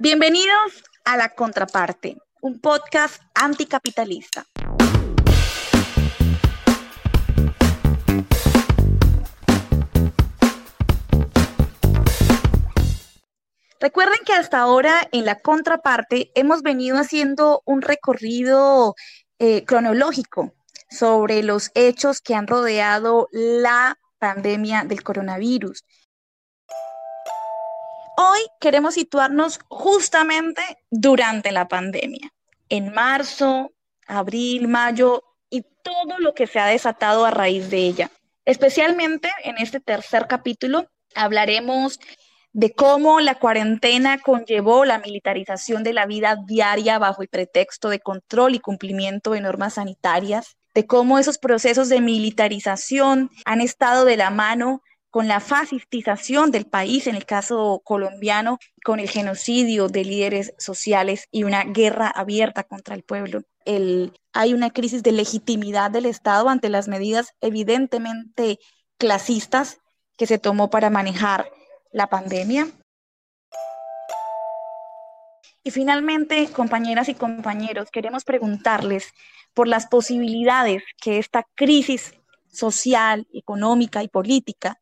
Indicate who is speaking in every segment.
Speaker 1: Bienvenidos a La Contraparte, un podcast anticapitalista. Recuerden que hasta ahora en La Contraparte hemos venido haciendo un recorrido eh, cronológico sobre los hechos que han rodeado la pandemia del coronavirus. Hoy queremos situarnos justamente durante la pandemia, en marzo, abril, mayo y todo lo que se ha desatado a raíz de ella. Especialmente en este tercer capítulo hablaremos de cómo la cuarentena conllevó la militarización de la vida diaria bajo el pretexto de control y cumplimiento de normas sanitarias, de cómo esos procesos de militarización han estado de la mano con la fascistización del país, en el caso colombiano, con el genocidio de líderes sociales y una guerra abierta contra el pueblo. hay una crisis de legitimidad del Estado ante las medidas evidentemente clasistas que se tomó para manejar la pandemia. Y finalmente, compañeras y compañeros, queremos preguntarles por las posibilidades que esta crisis social, económica y política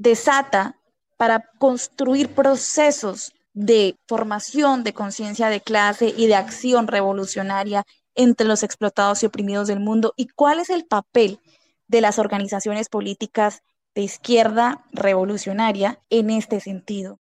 Speaker 1: desata para construir procesos de formación de conciencia de clase y de acción revolucionaria entre los explotados y oprimidos del mundo y cuál es el papel de las organizaciones políticas de izquierda revolucionaria en este sentido.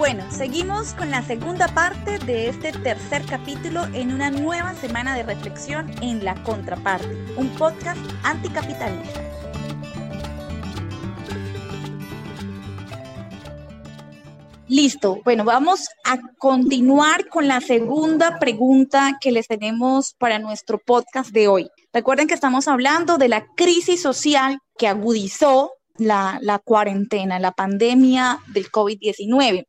Speaker 1: Bueno, seguimos con la segunda parte de este tercer capítulo en una nueva semana de reflexión en La Contraparte, un podcast anticapitalista. Listo, bueno, vamos a continuar con la segunda pregunta que les tenemos para nuestro podcast de hoy. Recuerden que estamos hablando de la crisis social que agudizó la, la cuarentena, la pandemia del COVID-19.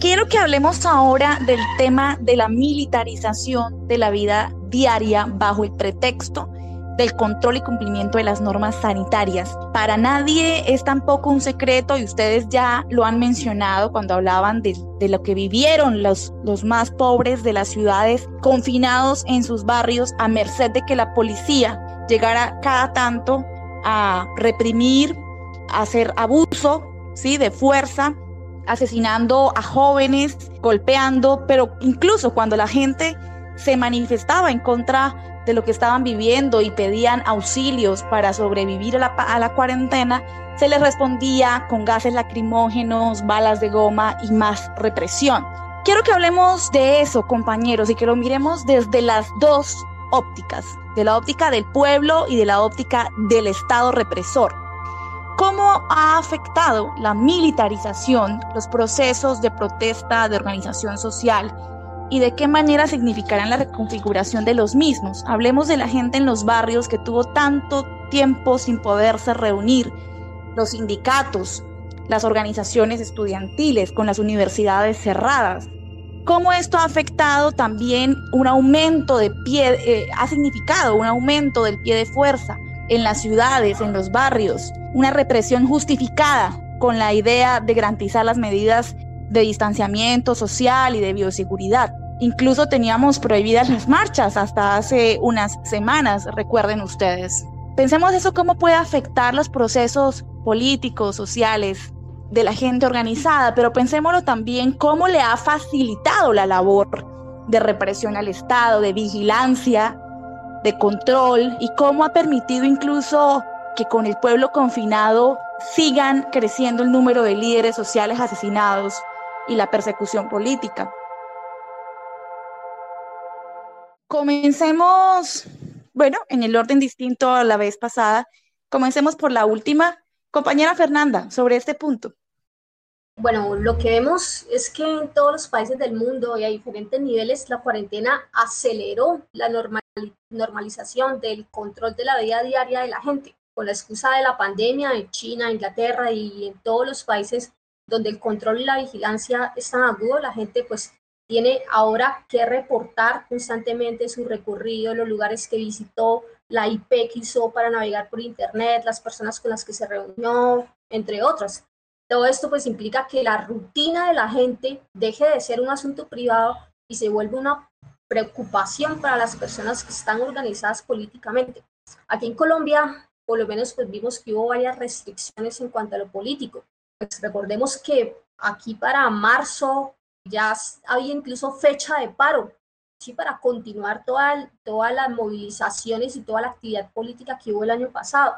Speaker 1: Quiero que hablemos ahora del tema de la militarización de la vida diaria bajo el pretexto del control y cumplimiento de las normas sanitarias. Para nadie es tampoco un secreto y ustedes ya lo han mencionado cuando hablaban de, lo que vivieron los, los más pobres de las ciudades confinados en sus barrios a merced de que la policía llegara cada tanto a reprimir, a hacer abuso ¿sí? de fuerza asesinando a jóvenes, golpeando, pero incluso cuando la gente se manifestaba en contra de lo que estaban viviendo y pedían auxilios para sobrevivir a la, a la cuarentena, se les respondía con gases lacrimógenos, balas de goma y más represión. Quiero que hablemos de eso, compañeros, y que lo miremos desde las dos ópticas, de la óptica del pueblo y de la óptica del Estado represor. ¿Cómo ha afectado la militarización los procesos de protesta, de organización social y de qué manera significarán la reconfiguración de los mismos? Hablemos de la gente en los barrios que tuvo tanto tiempo sin poderse reunir, los sindicatos, las organizaciones estudiantiles con las universidades cerradas. ¿Cómo esto ha afectado también un aumento de pie, eh, ha significado un aumento del pie de fuerza en las ciudades, en los barrios, una represión justificada con la idea de garantizar las medidas de distanciamiento social y de bioseguridad. Incluso teníamos prohibidas las marchas hasta hace unas semanas, recuerden ustedes. Pensemos eso cómo puede afectar los procesos políticos, sociales de la gente organizada, pero pensémoslo también cómo le ha facilitado la labor de represión al Estado, de vigilancia, de control y cómo ha permitido incluso que con el pueblo confinado sigan creciendo el número de líderes sociales asesinados y la persecución política. Comencemos, bueno, en el orden distinto a la vez pasada, comencemos por la última. Compañera Fernanda, sobre este punto.
Speaker 2: Bueno, lo que vemos es que en todos los países del mundo y a diferentes niveles la cuarentena aceleró la normalización del control de la vida diaria de la gente con la excusa de la pandemia en China, Inglaterra y en todos los países donde el control y la vigilancia están agudo, la gente pues tiene ahora que reportar constantemente su recorrido, los lugares que visitó, la IP que hizo para navegar por Internet, las personas con las que se reunió, entre otras. Todo esto pues implica que la rutina de la gente deje de ser un asunto privado y se vuelve una preocupación para las personas que están organizadas políticamente. Aquí en Colombia, por lo menos pues vimos que hubo varias restricciones en cuanto a lo político. Pues recordemos que aquí para marzo ya había incluso fecha de paro, ¿sí? para continuar toda, todas las movilizaciones y toda la actividad política que hubo el año pasado.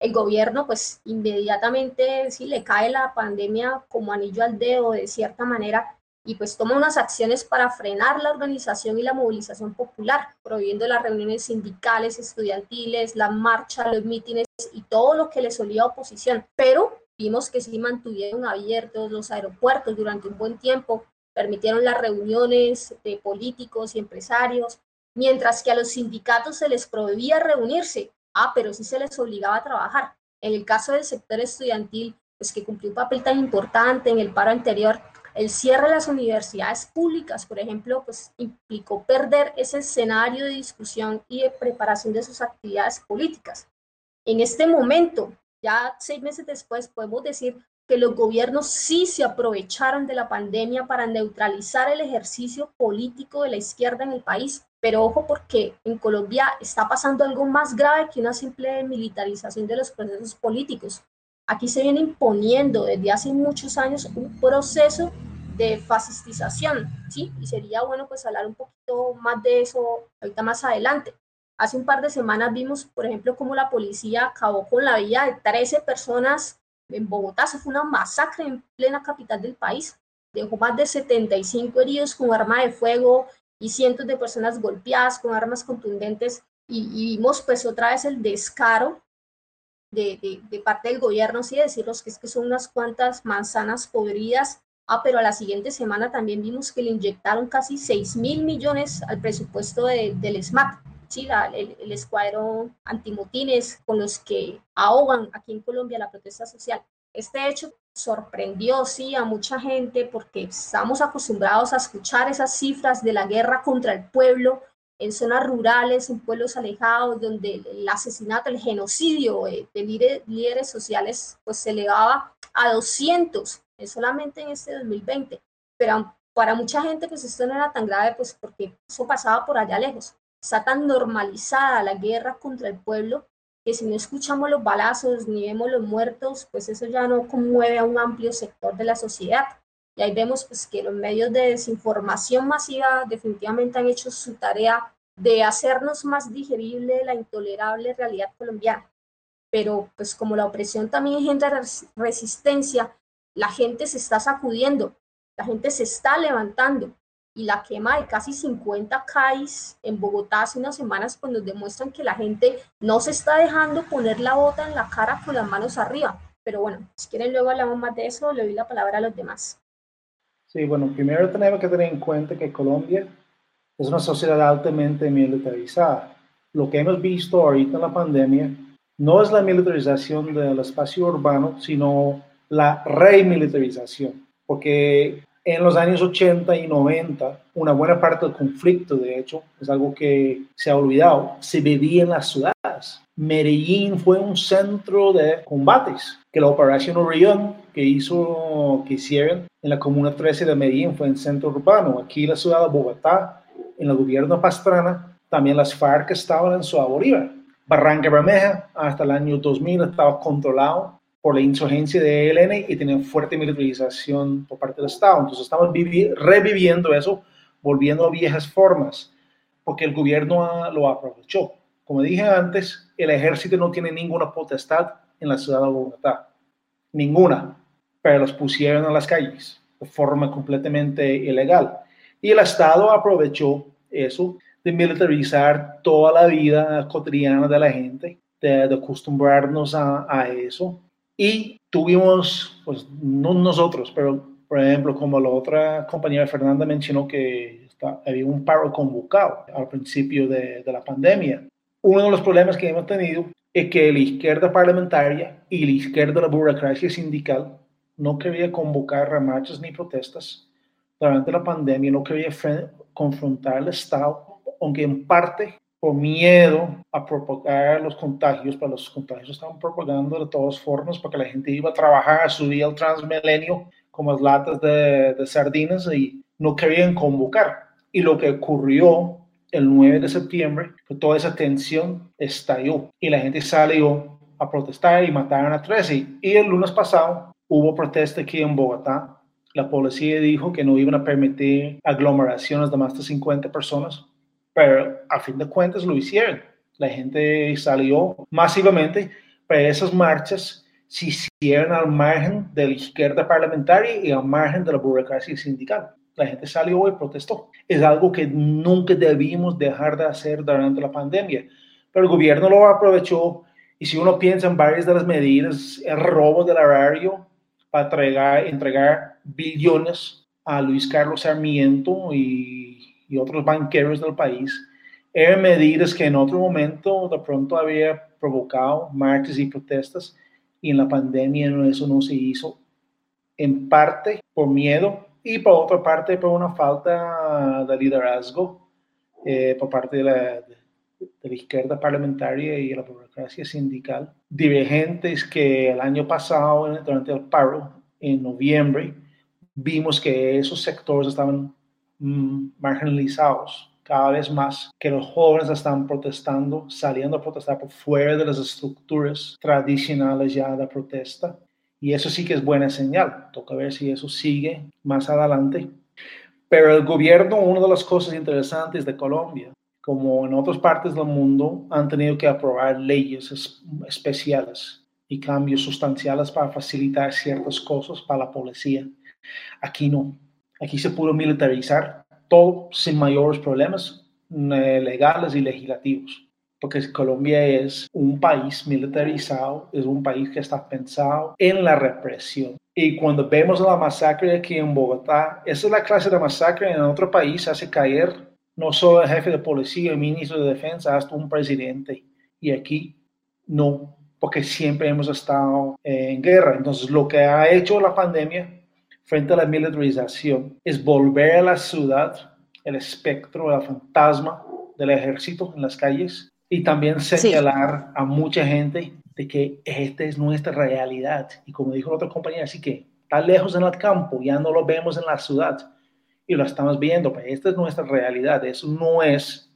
Speaker 2: El gobierno, pues inmediatamente, sí, le cae la pandemia como anillo al dedo de cierta manera y pues toma unas acciones para frenar la organización y la movilización popular, prohibiendo las reuniones sindicales, estudiantiles, la marcha, los mítines y todo lo que le solía oposición. Pero vimos que sí mantuvieron abiertos los aeropuertos durante un buen tiempo, permitieron las reuniones de políticos y empresarios, mientras que a los sindicatos se les prohibía reunirse, ah, pero sí se les obligaba a trabajar. En el caso del sector estudiantil, pues que cumplió un papel tan importante en el paro anterior, el cierre de las universidades públicas, por ejemplo, pues implicó perder ese escenario de discusión y de preparación de sus actividades políticas. En este momento, ya seis meses después, podemos decir que los gobiernos sí se aprovecharon de la pandemia para neutralizar el ejercicio político de la izquierda en el país. Pero ojo porque en Colombia está pasando algo más grave que una simple militarización de los procesos políticos. Aquí se viene imponiendo desde hace muchos años un proceso de fascistización, ¿sí? Y sería bueno pues hablar un poquito más de eso ahorita más adelante. Hace un par de semanas vimos, por ejemplo, cómo la policía acabó con la vida de 13 personas en Bogotá. Eso fue una masacre en plena capital del país. Dejó más de 75 heridos con arma de fuego y cientos de personas golpeadas con armas contundentes. Y, vimos pues otra vez el descaro de, parte del gobierno, sí, decirlos que es que son unas cuantas manzanas podridas. Ah, pero a la siguiente semana también vimos que le inyectaron casi 6 mil millones al presupuesto del SMAT sí, el, escuadrón antimotines con los que ahogan aquí en Colombia la protesta social. Este hecho sorprendió, sí, a mucha gente porque estamos acostumbrados a escuchar esas cifras de la guerra contra el pueblo en zonas rurales, en pueblos alejados, donde el asesinato, el genocidio de, líderes, líderes, sociales, pues se elevaba a 200 solamente en este 2020. Pero para mucha gente, pues esto no era tan grave, pues porque eso pasaba por allá lejos está tan normalizada la guerra contra el pueblo que si no escuchamos los balazos ni vemos los muertos, pues eso ya no conmueve a un amplio sector de la sociedad. Y ahí vemos pues que los medios de desinformación masiva definitivamente han hecho su tarea de hacernos más digerible la intolerable realidad colombiana. Pero pues como la opresión también engendra resistencia, la gente se está sacudiendo, la gente se está levantando y la quema de casi 50 CAIs en Bogotá hace unas semanas pues nos demuestran que la gente no se está dejando poner la bota en la cara con las manos arriba. Pero bueno, si quieren luego hablamos más de eso, le doy la palabra a los demás.
Speaker 3: Sí, bueno, primero tenemos que tener en cuenta que Colombia es una sociedad altamente militarizada. Lo que hemos visto ahorita en la pandemia no es la militarización del espacio urbano, sino la remilitarización, porque en los años 80 y 90, una buena parte del conflicto, de hecho, es algo que se ha olvidado, se vivía en las ciudades. Medellín fue un centro de combates, que la operación Orión que hizo, que hicieron en la comuna 13 de Medellín fue en centro urbano. Aquí en la ciudad de Bogotá, en el gobierno Pastrana, también las FARC estaban en su Bolívar. Barranca Bermeja hasta el año 2000 estaba controlado por la insurgencia de ELN y tienen fuerte militarización por parte del Estado. Entonces estamos reviviendo eso, volviendo a viejas formas, porque el gobierno lo aprovechó. Como dije antes, el ejército no tiene ninguna potestad en la ciudad de Bogotá, ninguna, pero los pusieron a las calles de forma completamente ilegal. Y el Estado aprovechó eso de militarizar toda la vida cotidiana de la gente, de, acostumbrarnos a, a eso y tuvimos, pues no nosotros, pero por ejemplo, como la otra compañera Fernanda mencionó que había un paro convocado al principio de, de la pandemia. Uno de los problemas que hemos tenido es que la izquierda parlamentaria y la izquierda de la burocracia sindical no quería convocar a marchas ni protestas durante la pandemia, no quería confrontar al Estado, aunque en parte por miedo a propagar los contagios, pero los contagios estaban propagando de todas formas porque la gente iba a trabajar, subía el transmilenio como las latas de, de sardinas y no querían convocar. Y lo que ocurrió el 9 de septiembre, que toda esa tensión estalló y la gente salió a protestar y mataron a 13. Y el lunes pasado hubo protesta aquí en Bogotá. La policía dijo que no iban a permitir aglomeraciones de más de 50 personas, pero a fin de cuentas lo hicieron. La gente salió masivamente, pero esas marchas se hicieron al margen de la izquierda parlamentaria y al margen de la burocracia sindical la gente salió y protestó. Es algo que nunca debimos dejar de hacer durante la pandemia, pero el gobierno lo aprovechó y si uno piensa en varias de las medidas, el robo del erario para entregar, entregar billones a Luis Carlos Sarmiento y, y otros banqueros del país, eran medidas que en otro momento de pronto había provocado marchas y protestas y en la pandemia eso no se hizo en parte por miedo y por otra parte por una falta de liderazgo eh, por parte de la, de, la, izquierda parlamentaria y la burocracia sindical, dirigentes que el año pasado, durante el paro, en noviembre, vimos que esos sectores estaban marginalizados cada vez más, que los jóvenes están protestando, saliendo a protestar por fuera de las estructuras tradicionales ya de protesta y eso sí que es buena señal. Toca ver si eso sigue más adelante. Pero el gobierno, una de las cosas interesantes de Colombia, como en otras partes del mundo, han tenido que aprobar leyes especiales y cambios sustanciales para facilitar ciertas cosas para la policía. Aquí no. Aquí se pudo militarizar todo sin mayores problemas eh, legales y legislativos porque Colombia es un país militarizado, es un país que está pensado en la represión. Y cuando vemos la masacre aquí en Bogotá, esa es la clase de masacre en otro país hace caer no solo el jefe de policía, el ministro de defensa, hasta un presidente. Y aquí no, porque siempre hemos estado en guerra. Entonces, lo que ha hecho la pandemia frente a la militarización es volver a la ciudad el espectro, el fantasma del ejército en las calles y también señalar a mucha gente de que esta es nuestra realidad. Y como dijo la otra compañera, así que está lejos en el campo, ya no lo vemos en la ciudad y lo estamos viendo, pero esta es nuestra realidad. Eso no es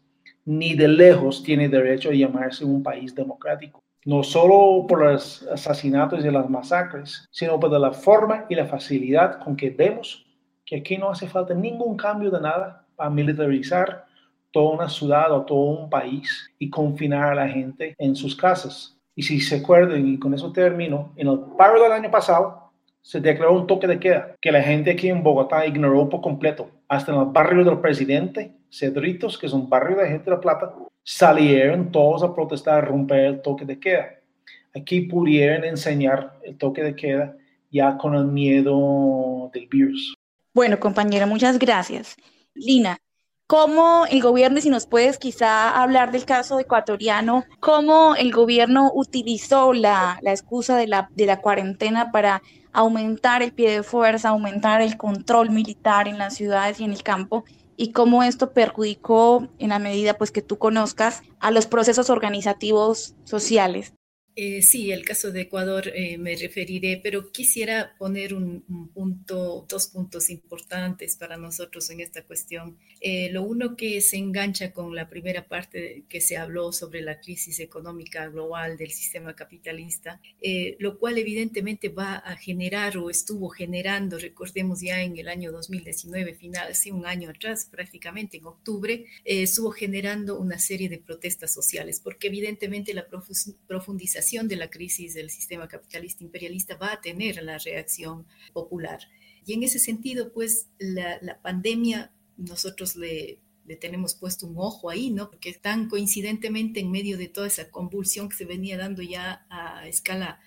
Speaker 3: ni de lejos tiene derecho a llamarse un país democrático. No solo por los asesinatos y las masacres, sino por la forma y la facilidad con que vemos que aquí no hace falta ningún cambio de nada para militarizar toda una ciudad o todo un país y confinar a la gente en sus casas. Y si se acuerdan, y con eso termino, en el paro del año pasado se declaró un toque de queda que la gente aquí en Bogotá ignoró por completo. Hasta en el barrio del presidente, Cedritos, que es un barrio de gente de plata, salieron todos a protestar, a romper el toque de queda. Aquí pudieron enseñar el toque de queda ya con el miedo del virus.
Speaker 1: Bueno, compañera, muchas gracias. Lina, cómo el gobierno, si nos puedes quizá hablar del caso ecuatoriano, cómo el gobierno utilizó la, la excusa de la, de la cuarentena para aumentar el pie de fuerza, aumentar el control militar en las ciudades y en el campo, y cómo esto perjudicó en la medida pues que tú conozcas a los procesos organizativos sociales.
Speaker 4: Eh, sí, el caso de Ecuador eh, me referiré, pero quisiera poner un, punto, dos puntos importantes para nosotros en esta cuestión. Eh, lo uno que se engancha con la primera parte que se habló sobre la crisis económica global del sistema capitalista, lo cual evidentemente va a generar o estuvo generando, recordemos ya en el año 2019, final, hace un año atrás, prácticamente en octubre, estuvo generando una serie de protestas sociales, porque evidentemente la profundización de la crisis del sistema capitalista imperialista va a tener la reacción popular. Y en ese sentido, pues la, pandemia, nosotros le, le, tenemos puesto un ojo ahí, ¿no? Porque tan coincidentemente en medio de toda esa convulsión que se venía dando ya a escala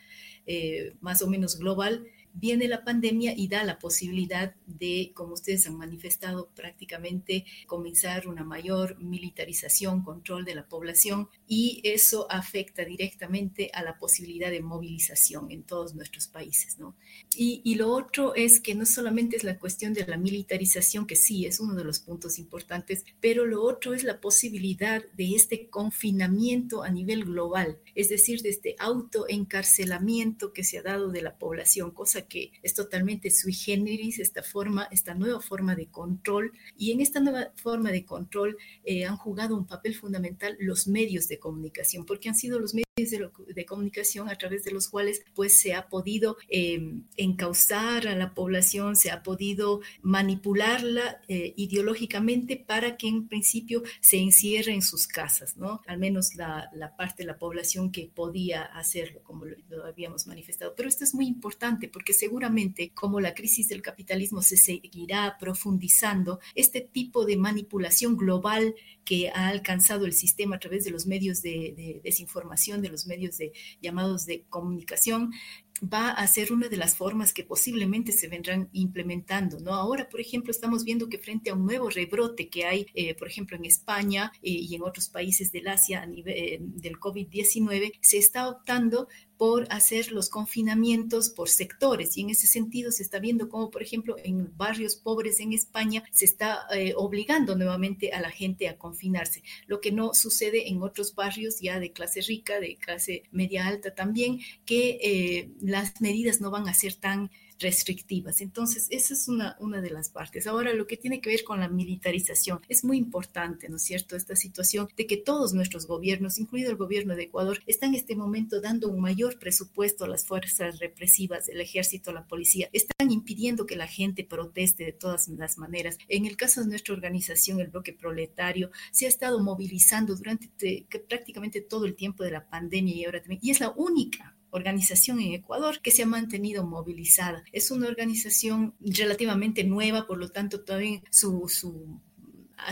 Speaker 4: eh, más o menos global, viene la pandemia y da la posibilidad de, como ustedes han manifestado, prácticamente comenzar una mayor militarización, control de la población y eso afecta directamente a la posibilidad de movilización en todos nuestros países. ¿no? Y, y lo otro es que no solamente es la cuestión de la militarización, que sí es uno de los puntos importantes, pero lo otro es la posibilidad de este confinamiento a nivel global, es decir, de este autoencarcelamiento que se ha dado de la población, cosa que es totalmente sui generis, esta forma, esta nueva forma de control. Y en esta nueva forma de control eh, han jugado un papel fundamental los medios de comunicación, porque han sido los medios de, comunicación a través de los cuales pues se ha podido eh, encauzar a la población, se ha podido manipularla eh, ideológicamente para que en principio se encierre en sus casas, ¿no? Al menos la, parte de la población que podía hacerlo, como lo, habíamos manifestado. Pero esto es muy importante porque seguramente como la crisis del capitalismo se seguirá profundizando, este tipo de manipulación global que ha alcanzado el sistema a través de los medios de desinformación, de los medios de llamados de comunicación, va a ser una de las formas que posiblemente se vendrán implementando, ¿no? Ahora, por ejemplo, estamos viendo que frente a un nuevo rebrote que hay, eh, por ejemplo, en España eh, y en otros países del Asia a nivel eh, del COVID-19, se está optando por hacer los confinamientos por sectores y en ese sentido se está viendo como por ejemplo en barrios pobres en España se está obligando nuevamente a la gente a confinarse, lo que no sucede en otros barrios ya de clase rica, de clase media alta también, que las medidas no van a ser tan restrictivas. Entonces, esa es una, una de las partes. Ahora, lo que tiene que ver con la militarización, es muy importante, ¿no es cierto?, esta situación de que todos nuestros gobiernos, incluido el gobierno de Ecuador, están en este momento dando un mayor presupuesto a las fuerzas represivas, el ejército, la policía, están impidiendo que la gente proteste de todas las maneras. En el caso de nuestra organización, el bloque proletario, se ha estado movilizando durante prácticamente todo el tiempo de la pandemia y ahora también, y es la única organización en Ecuador que se ha mantenido movilizada. Es una organización relativamente nueva, por lo tanto todavía su, su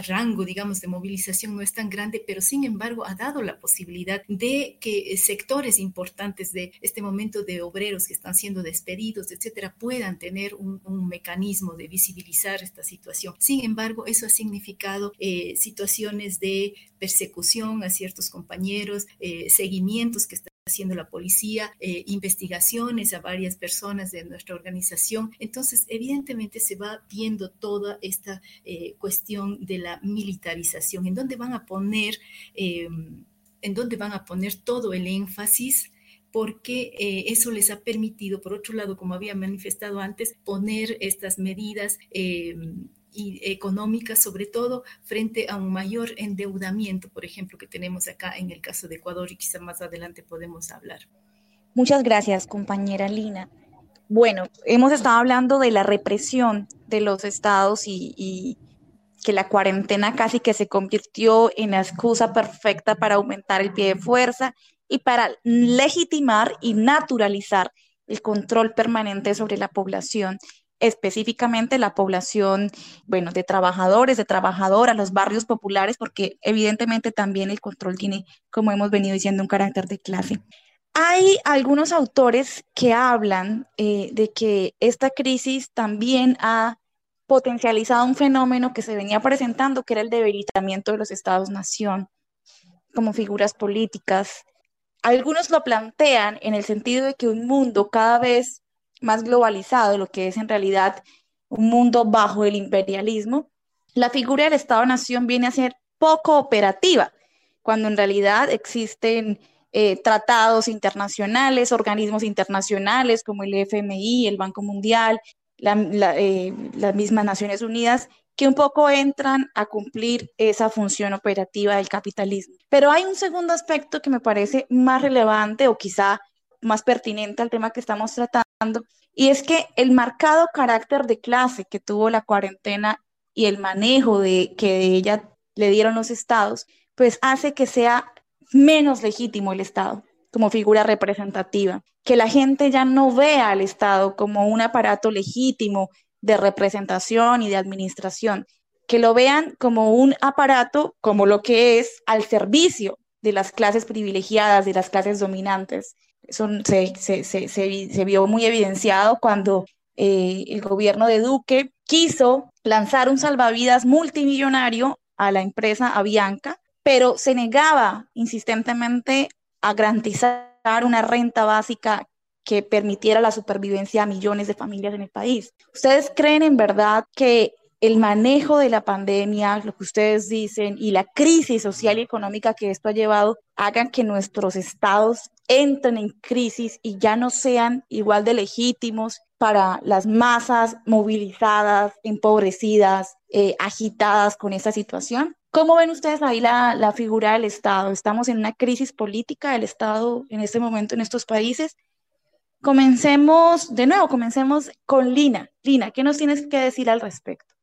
Speaker 4: rango, digamos, de movilización no es tan grande, pero sin embargo ha dado la posibilidad de que sectores importantes de este momento de obreros que están siendo despedidos, etcétera, puedan tener un, un mecanismo de visibilizar esta situación. Sin embargo, eso ha significado eh, situaciones de persecución a ciertos compañeros, eh, seguimientos que están haciendo la policía, eh, investigaciones a varias personas de nuestra organización. Entonces, evidentemente se va viendo toda esta eh, cuestión de la militarización, en donde van a poner, eh, en donde van a poner todo el énfasis porque eh, eso les ha permitido, por otro lado, como había manifestado antes, poner estas medidas y económicas, sobre todo frente a un mayor endeudamiento, por ejemplo, que tenemos acá en el caso de Ecuador y quizá más adelante podemos hablar.
Speaker 1: Muchas gracias, compañera Lina. Bueno, hemos estado hablando de la represión de los estados y que la cuarentena casi que se convirtió en la excusa perfecta para aumentar el pie de fuerza y para legitimar y naturalizar el control permanente sobre la población específicamente la población, bueno, de trabajadores, de trabajadoras, los barrios populares, porque evidentemente también el control tiene, como hemos venido diciendo, un carácter de clase. Hay algunos autores que hablan eh, de que esta crisis también ha potencializado un fenómeno que se venía presentando, que era el debilitamiento de los estados-nación como figuras políticas. Algunos lo plantean en el sentido de que un mundo cada vez más globalizado, lo que es en realidad un mundo bajo el imperialismo, la figura del Estado-Nación viene a ser poco operativa, cuando en realidad existen eh, tratados internacionales, organismos internacionales como el FMI, el Banco Mundial, la, la, eh, las mismas Naciones Unidas, que un poco entran a cumplir esa función operativa del capitalismo. Pero hay un segundo aspecto que me parece más relevante o quizá más pertinente al tema que estamos tratando, y es que el marcado carácter de clase que tuvo la cuarentena y el manejo de que de ella le dieron los estados, pues hace que sea menos legítimo el Estado como figura representativa, que la gente ya no vea al Estado como un aparato legítimo de representación y de administración, que lo vean como un aparato, como lo que es, al servicio de las clases privilegiadas, de las clases dominantes se, vio muy evidenciado cuando eh, el gobierno de Duque quiso lanzar un salvavidas multimillonario a la empresa Avianca, pero se negaba insistentemente a garantizar una renta básica que permitiera la supervivencia a millones de familias en el país. ¿Ustedes creen en verdad que el manejo de la pandemia, lo que ustedes dicen, y la crisis social y económica que esto ha llevado, hagan que nuestros estados entren en crisis y ya no sean igual de legítimos para las masas movilizadas, empobrecidas, eh, agitadas con esta situación? ¿Cómo ven ustedes ahí la, la, figura del Estado? Estamos en una crisis política del Estado en este momento en estos países. Comencemos, de nuevo, comencemos con Lina. Lina, ¿qué nos tienes que decir al respecto?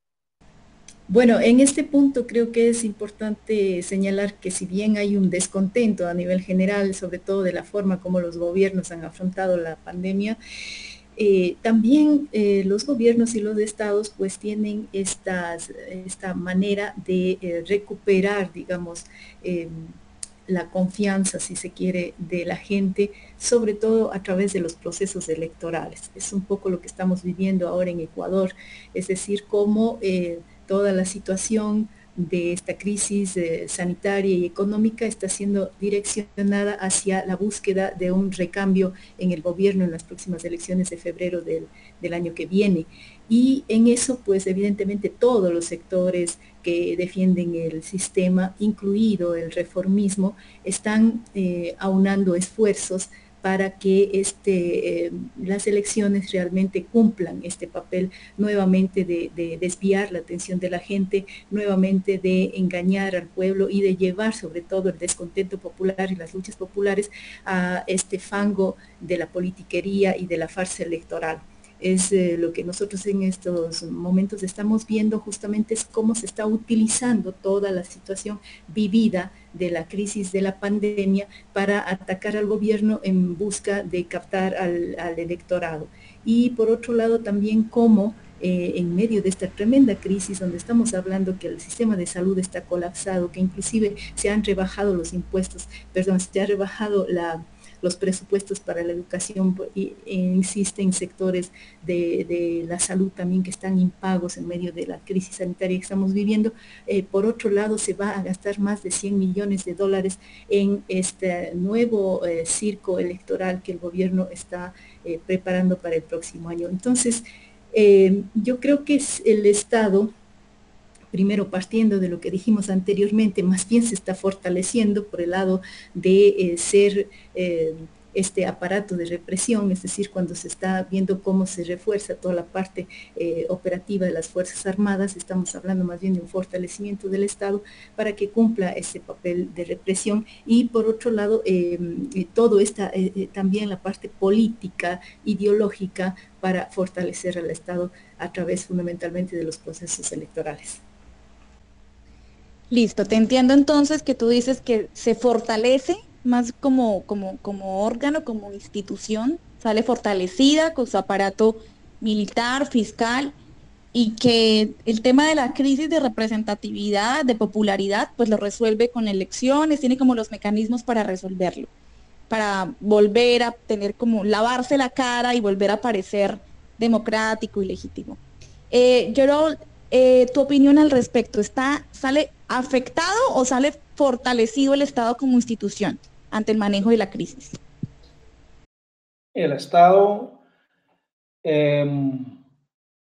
Speaker 5: Bueno, en este punto creo que es importante señalar que si bien hay un descontento a nivel general, sobre todo de la forma como los gobiernos han afrontado la pandemia, eh, también eh, los gobiernos y los estados pues tienen esta manera de eh, recuperar, digamos, em, la confianza, si se quiere, de la gente, sobre todo a través de los procesos electorales. Es un poco lo que estamos viviendo ahora en Ecuador, es decir, cómo toda la situación de esta crisis eh, sanitaria y económica está siendo direccionada hacia la búsqueda de un recambio en el gobierno en las próximas elecciones de febrero del, año que viene. Y en eso, pues evidentemente todos los sectores que defienden el sistema, incluido el reformismo, están eh, aunando esfuerzos para que este, eh, las elecciones realmente cumplan este papel nuevamente de, desviar la atención de la gente, nuevamente de engañar al pueblo y de llevar sobre todo el descontento popular y las luchas populares a este fango de la politiquería y de la farsa electoral es eh, lo que nosotros en estos momentos estamos viendo justamente es cómo se está utilizando toda la situación vivida de la crisis de la pandemia para atacar al gobierno en busca de captar al, electorado. Y por otro lado también cómo eh, en medio de esta tremenda crisis donde estamos hablando que el sistema de salud está colapsado, que inclusive se han rebajado los impuestos, perdón, se ha rebajado la, los presupuestos para la educación e insisten sectores de, la salud también que están impagos en medio de la crisis sanitaria que estamos viviendo. Eh, por otro lado, se va a gastar más de 100 millones de dólares en este nuevo eh, circo electoral que el gobierno está eh, preparando para el próximo año. Entonces, yo creo que es el Estado primero partiendo de lo que dijimos anteriormente, más bien se está fortaleciendo por el lado de eh, ser eh, este aparato de represión, es decir, cuando se está viendo cómo se refuerza toda la parte eh, operativa de las Fuerzas Armadas, estamos hablando más bien de un fortalecimiento del Estado para que cumpla ese papel de represión y por otro lado, todo está también la parte política, ideológica, para fortalecer al Estado a través fundamentalmente de los procesos electorales.
Speaker 1: Listo, te entiendo entonces que tú dices que se fortalece más como, como, como órgano, como institución, sale fortalecida con su aparato militar, fiscal, y que el tema de la crisis de representatividad, de popularidad, pues lo resuelve con elecciones, tiene como los mecanismos para resolverlo, para volver a tener como lavarse la cara y volver a parecer democrático y legítimo. Eh, eh, tu opinión al respecto, ¿está, ¿sale afectado o sale fortalecido el Estado como institución ante el manejo de la crisis?
Speaker 3: El Estado, em,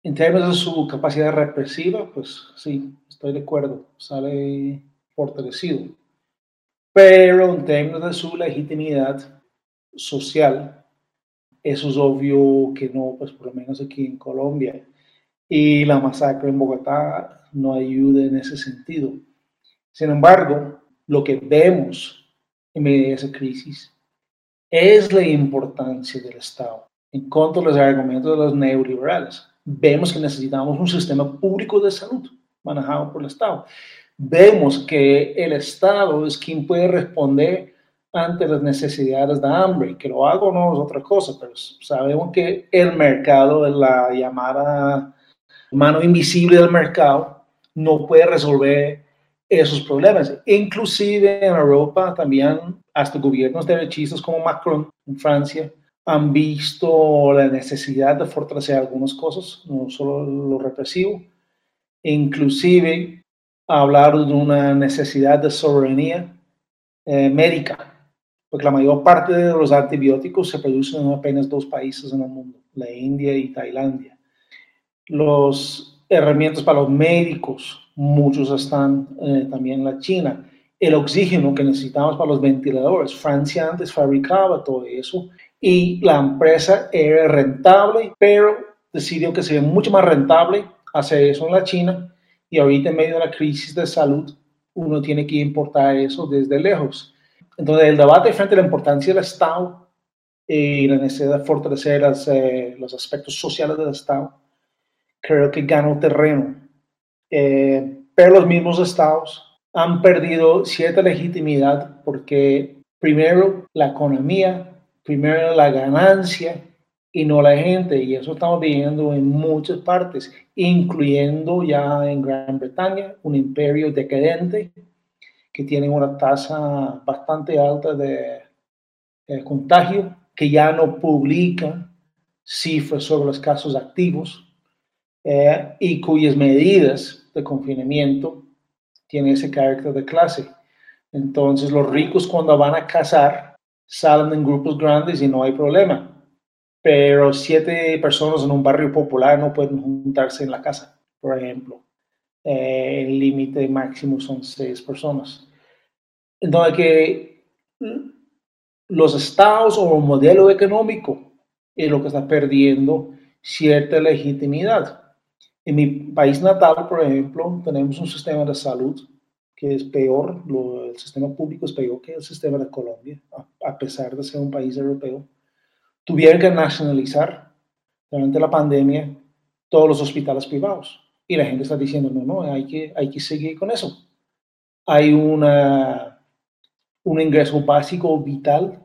Speaker 3: en términos de su capacidad represiva, pues sí, estoy de acuerdo, sale fortalecido. Pero en términos de su legitimidad social, eso es obvio que no, pues por lo menos aquí en Colombia y la masacre en Bogotá no ayuda en ese sentido. Sin embargo, lo que vemos en medio de esa crisis es la importancia del Estado en contra de los argumentos de los neoliberales. Vemos que necesitamos un sistema público de salud manejado por el Estado. Vemos que el Estado es quien puede responder ante las necesidades de hambre. Que lo hago no es otra cosa, pero sabemos que el mercado la llamada mano invisible del mercado no puede resolver esos problemas. Inclusive en Europa también hasta gobiernos derechistas como Macron en Francia han visto la necesidad de fortalecer algunas cosas, no solo lo represivo, inclusive hablar de una necesidad de soberanía eh, médica, porque la mayor parte de los antibióticos se producen en apenas dos países en el mundo, la India y Tailandia. Los herramientas para los médicos, muchos están eh, también en la China. El oxígeno que necesitamos para los ventiladores, Francia antes fabricaba todo eso y la empresa era rentable, pero decidió que sería mucho más rentable hacer eso en la China y ahorita en medio de la crisis de salud uno tiene que importar eso desde lejos. Entonces el debate frente a la importancia del Estado y la necesidad de fortalecer eh, los aspectos sociales del Estado creo que ganó terreno. Eh, pero los mismos estados han perdido cierta legitimidad porque primero la economía, primero la ganancia y no la gente. Y eso estamos viendo en muchas partes, incluyendo ya en Gran Bretaña, un imperio decadente que tiene una tasa bastante alta de, de contagio, que ya no publica cifras sobre los casos activos eh, y cuyas medidas de confinamiento tienen ese carácter de clase. Entonces los ricos cuando van a cazar salen en grupos grandes y no hay problema. Pero siete personas en un barrio popular no pueden juntarse en la casa, por ejemplo. Eh, el límite máximo son seis personas. Entonces que los estados o el modelo económico es lo que está perdiendo cierta legitimidad. En mi país natal, por ejemplo, tenemos un sistema de salud que es peor, el sistema público es peor que el sistema de Colombia, a, pesar de ser un país europeo. Tuvieron que nacionalizar durante la pandemia todos los hospitales privados. Y la gente está diciendo, no, no, hay que, hay que seguir con eso. Hay una, un ingreso básico vital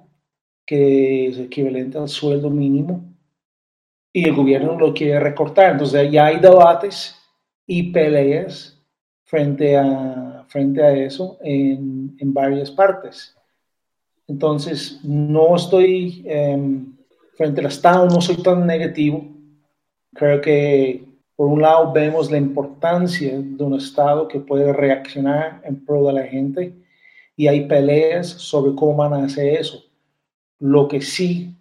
Speaker 3: que es equivalente al sueldo mínimo y el gobierno lo quiere recortar. Entonces ya hay debates y peleas frente a, frente a eso en, en varias partes. Entonces no estoy em, frente al Estado, no soy tan negativo. Creo que por un lado vemos la importancia de un Estado que puede reaccionar en pro de la gente y hay peleas sobre cómo van a hacer eso. Lo que sí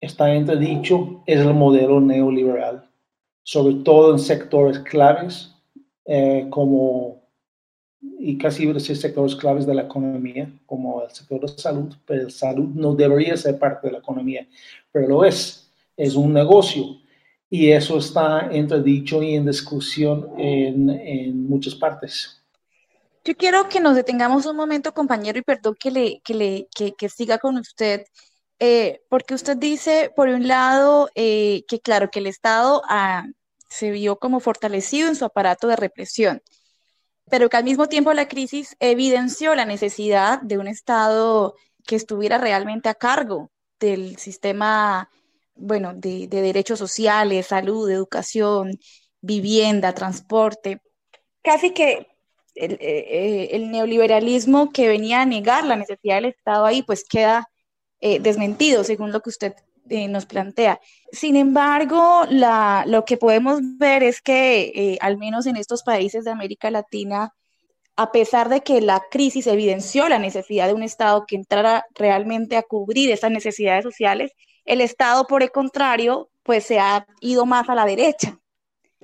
Speaker 3: está entredicho es el modelo neoliberal, sobre todo en sectores claves eh, como, y casi decir sectores claves de la economía, como el sector de salud, pero el salud no debería ser parte de la economía, pero lo es, es un negocio. Y eso está entredicho y en discusión en, en muchas partes.
Speaker 1: Yo quiero que nos detengamos un momento, compañero, y perdón que, le, que, le, que, que siga con usted eh, porque usted dice, por un lado, eh, que claro, que el Estado ah, se vio como fortalecido en su aparato de represión, pero que al mismo tiempo la crisis evidenció la necesidad de un Estado que estuviera realmente a cargo del sistema, bueno, de, derechos sociales, salud, educación, vivienda, transporte. Casi que eh, el neoliberalismo que venía a negar la necesidad del Estado ahí, pues queda eh, desmentido, según lo que usted eh, nos plantea. Sin embargo, lo que podemos ver es que, eh, al menos en estos países de América Latina, a pesar de que la crisis evidenció la necesidad de un Estado que entrara realmente a cubrir esas necesidades sociales, el Estado, por el contrario, pues se ha ido más a la derecha,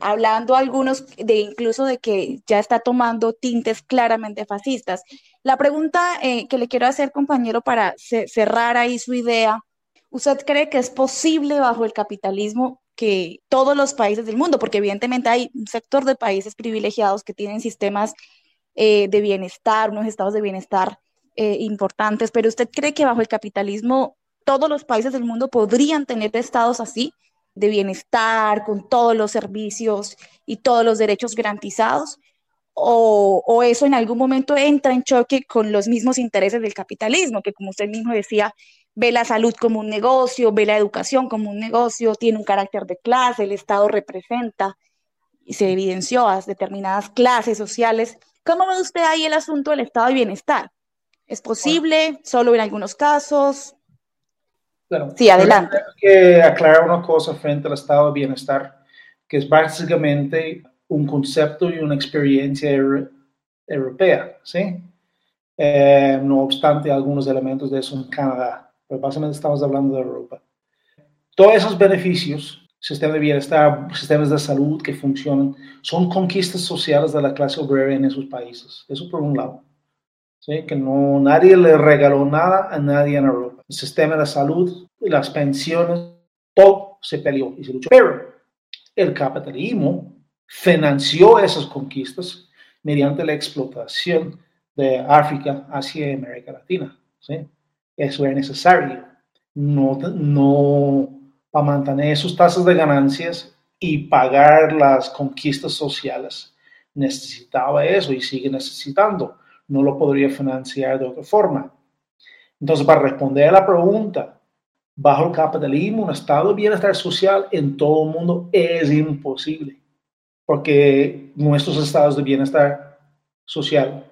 Speaker 1: hablando algunos de incluso de que ya está tomando tintes claramente fascistas. La pregunta eh, que le quiero hacer, compañero, para cerrar ahí su idea, ¿usted cree que es posible bajo el capitalismo que todos los países del mundo, porque evidentemente hay un sector de países privilegiados que tienen sistemas eh, de bienestar, unos estados de bienestar eh, importantes, pero usted cree que bajo el capitalismo todos los países del mundo podrían tener estados así? De bienestar, con todos los servicios y todos los derechos garantizados, o, eso en algún momento entra en choque con los mismos intereses del capitalismo, que como usted mismo decía, ve la salud como un negocio, ve la educación como un negocio, tiene un carácter de clase, el Estado representa. se evidenció a determinadas clases sociales. ¿Cómo ve usted ahí el asunto del estado de bienestar? ¿Es posible? ¿Solo en algunos casos?
Speaker 3: Sí, adelante. Tengo que aclarar una cosa frente al estado de bienestar, que es básicamente un concepto y una experiencia europea, ¿sí? Eh, no obstante, algunos elementos de eso en Canadá, pero básicamente estamos hablando de Europa. Todos esos beneficios, sistema de bienestar, sistemas de salud que funcionan, son conquistas sociales de la clase obrera en esos países. Eso por un lado. ¿sí? Que no, nadie le regaló nada a nadie en Europa. El sistema de salud, las pensiones, todo se peleó y se luchó. Pero el capitalismo financió esas conquistas mediante la explotación de África hacia América Latina. ¿sí? Eso es necesario. No, no para mantener esas tasas de ganancias y pagar las conquistas sociales. Necesitaba eso y sigue necesitando. No lo podría financiar de otra forma. Entonces, para responder a la pregunta, bajo el capitalismo, un estado de bienestar social en todo el mundo es imposible, porque nuestros estados de bienestar social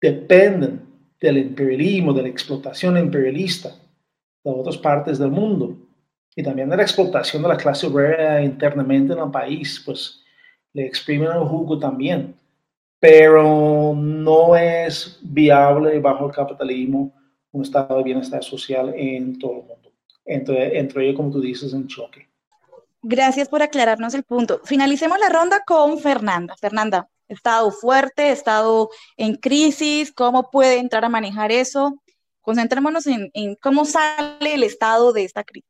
Speaker 3: dependen del imperialismo, de la explotación imperialista de otras partes del mundo y también de la explotación de la clase obrera internamente en el país, pues le exprimen el jugo también. Pero no es viable bajo el capitalismo un estado de bienestar social en todo el mundo. Entre, entre ellos, como tú dices, en choque.
Speaker 1: Gracias por aclararnos el punto. Finalicemos la ronda con Fernanda. Fernanda, estado fuerte, estado en crisis, ¿cómo puede entrar a manejar eso? Concentrémonos en, en cómo sale el estado de esta crisis.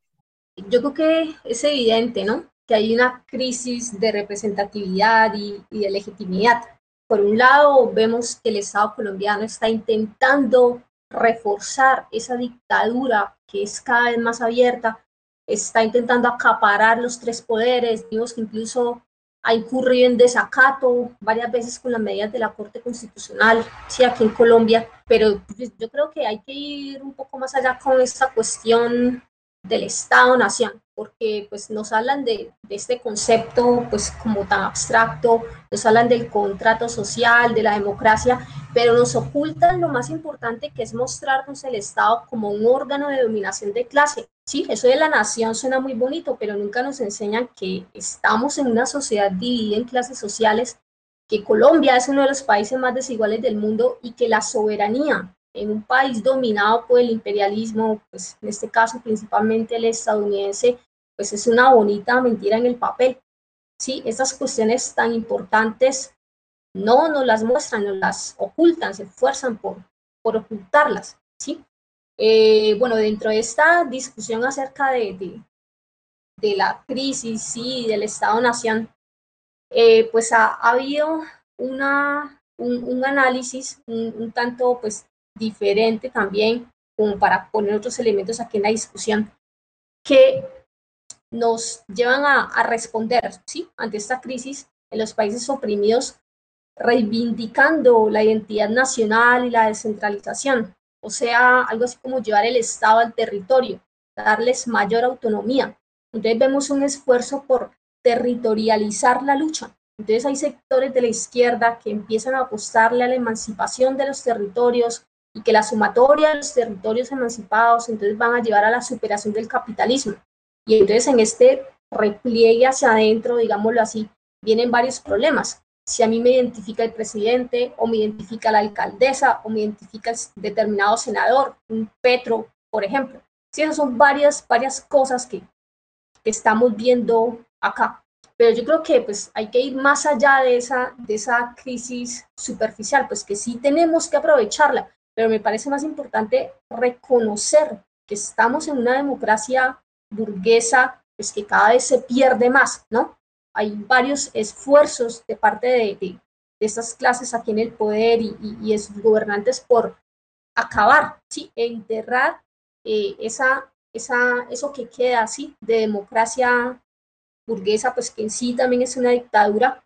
Speaker 2: Yo creo que es evidente, ¿no? Que hay una crisis de representatividad y, y de legitimidad. Por un lado, vemos que el Estado colombiano está intentando reforzar esa dictadura que es cada vez más abierta, está intentando acaparar los tres poderes, vimos que incluso ha incurrido en desacato varias veces con las medidas de la Corte Constitucional, sí, aquí en Colombia, pero pues, yo creo que hay que ir un poco más allá con esta cuestión del Estado-Nación, porque pues nos hablan de, de, este concepto pues como tan abstracto, nos hablan del contrato social, de la democracia, pero nos ocultan lo más importante que es mostrarnos el Estado como un órgano de dominación de clase. Sí, eso de la nación suena muy bonito, pero nunca nos enseñan que estamos en una sociedad dividida en clases sociales, que Colombia es uno de los países más desiguales del mundo y que la soberanía en un país dominado por el imperialismo, pues en este caso principalmente el estadounidense, pues es una bonita mentira en el papel. Sí, estas cuestiones tan importantes no nos las muestran, nos las ocultan, se esfuerzan por, por ocultarlas. ¿sí? Eh, bueno, dentro de esta discusión acerca de, de, la crisis ¿sí? del Estado-Nación, eh, pues ha, habido una, un, análisis un, un, tanto pues diferente también, como para poner otros elementos aquí en la discusión, que nos llevan a, responder ¿sí? ante esta crisis en los países oprimidos, reivindicando la identidad nacional y la descentralización, o sea, algo así como llevar el Estado al territorio, darles mayor autonomía. Entonces vemos un esfuerzo por territorializar la lucha. Entonces hay sectores de la izquierda que empiezan a apostarle a la emancipación de los territorios, y que la sumatoria de los territorios emancipados entonces van a llevar a la superación del capitalismo. Y entonces en este repliegue hacia adentro, digámoslo así, vienen varios problemas. Si a mí me identifica el presidente o me identifica la alcaldesa o me identifica determinado senador, un Petro, por ejemplo. Sí, esas son varias, varias cosas que, que estamos viendo acá. Pero yo creo que pues hay que ir más allá de esa, de esa crisis superficial, pues que sí tenemos que aprovecharla, pero me parece más importante reconocer que estamos en una democracia burguesa, pues que cada vez se pierde más, ¿no? Hay varios esfuerzos de parte de, de, estas clases aquí en el poder y, y, sus gobernantes por acabar, ¿sí? E enterrar eh, esa, esa, eso que queda así de democracia burguesa, pues que en sí también es una dictadura,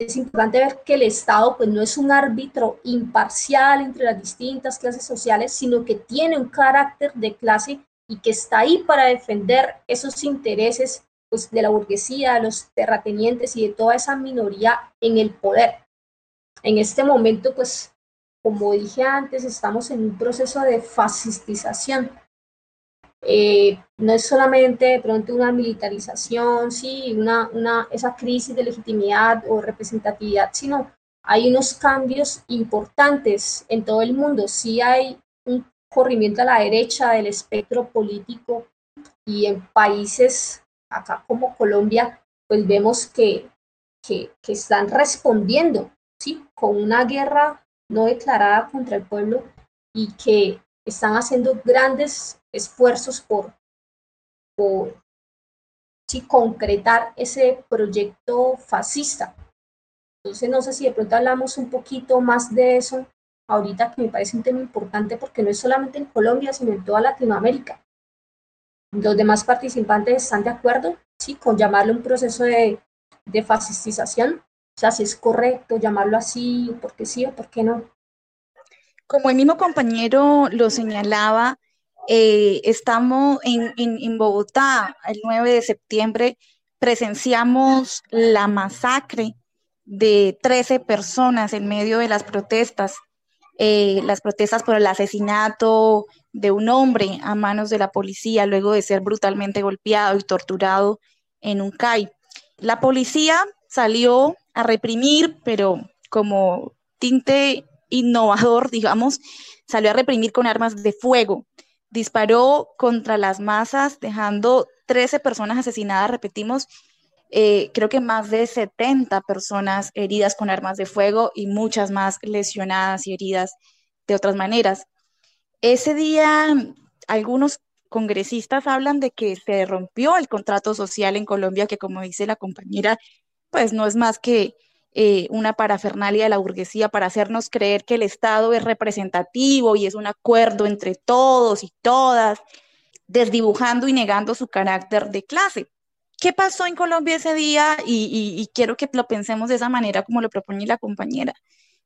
Speaker 2: es importante ver que el Estado pues, no es un árbitro imparcial entre las distintas clases sociales, sino que tiene un carácter de clase y que está ahí para defender esos intereses pues, de la burguesía, de los terratenientes y de toda esa minoría en el poder. En este momento, pues, como dije antes, estamos en un proceso de fascistización. Eh, no es solamente de pronto una militarización, sí, una, una, esa crisis de legitimidad o representatividad, sino hay unos cambios importantes en todo el mundo. Sí hay un corrimiento a la derecha del espectro político y en países acá como Colombia, pues vemos que, que, están respondiendo, ¿sí? Con una guerra no declarada contra el pueblo y que están haciendo grandes esfuerzos por, por sí, concretar ese proyecto fascista. Entonces, no sé si de pronto hablamos un poquito más de eso ahorita, que me parece un tema importante porque no es solamente en Colombia, sino en toda Latinoamérica. Los demás participantes están de acuerdo, sí, con llamarlo un proceso de, de fascistización. O sea, si es correcto llamarlo así, por qué sí o por qué no.
Speaker 1: Como el mismo compañero lo señalaba, eh, estamos en, en, en Bogotá el 9 de septiembre, presenciamos la masacre de 13 personas en medio de las protestas, eh, las protestas por el asesinato de un hombre a manos de la policía luego de ser brutalmente golpeado y torturado en un CAI. La policía salió a reprimir, pero como tinte innovador, digamos, salió a reprimir con armas de fuego. Disparó contra las masas, dejando 13 personas asesinadas, repetimos, eh, creo que más de 70 personas heridas con armas de fuego y muchas más lesionadas y heridas de otras maneras. Ese día, algunos congresistas hablan de que se rompió el contrato social en Colombia, que como dice la compañera, pues no es más que eh, una parafernalia de la burguesía para hacernos creer que el Estado es representativo y es un acuerdo entre todos y todas, desdibujando y negando su carácter de clase. ¿Qué pasó en Colombia ese día? Y, quiero que lo pensemos de esa manera como lo propone la compañera.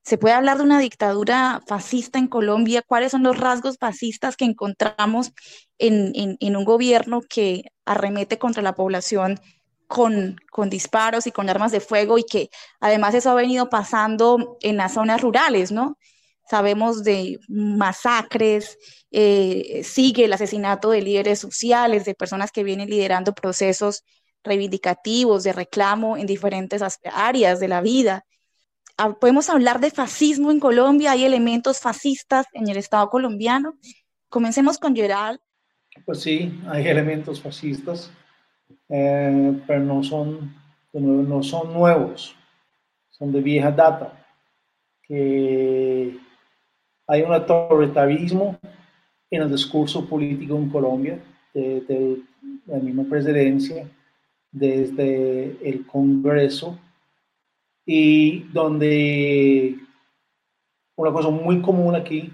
Speaker 1: ¿Se puede hablar de una dictadura fascista en Colombia? ¿Cuáles son los rasgos fascistas que encontramos en, un gobierno que arremete contra la población con, disparos y con armas de fuego y que además eso ha venido pasando en las zonas rurales, ¿no? Sabemos de masacres, eh, sigue el asesinato de líderes sociales, de personas que vienen liderando procesos reivindicativos, de reclamo en diferentes áreas de la vida. Podemos hablar de fascismo en Colombia, hay elementos fascistas en el Estado colombiano. Comencemos con Gerald.
Speaker 3: Pues sí, hay elementos fascistas, eh, pero no son, no son nuevos, son de vieja data. Que hay un autoritarismo en el discurso político en Colombia, de, de la misma presidencia, desde el Congreso y donde una cosa muy común aquí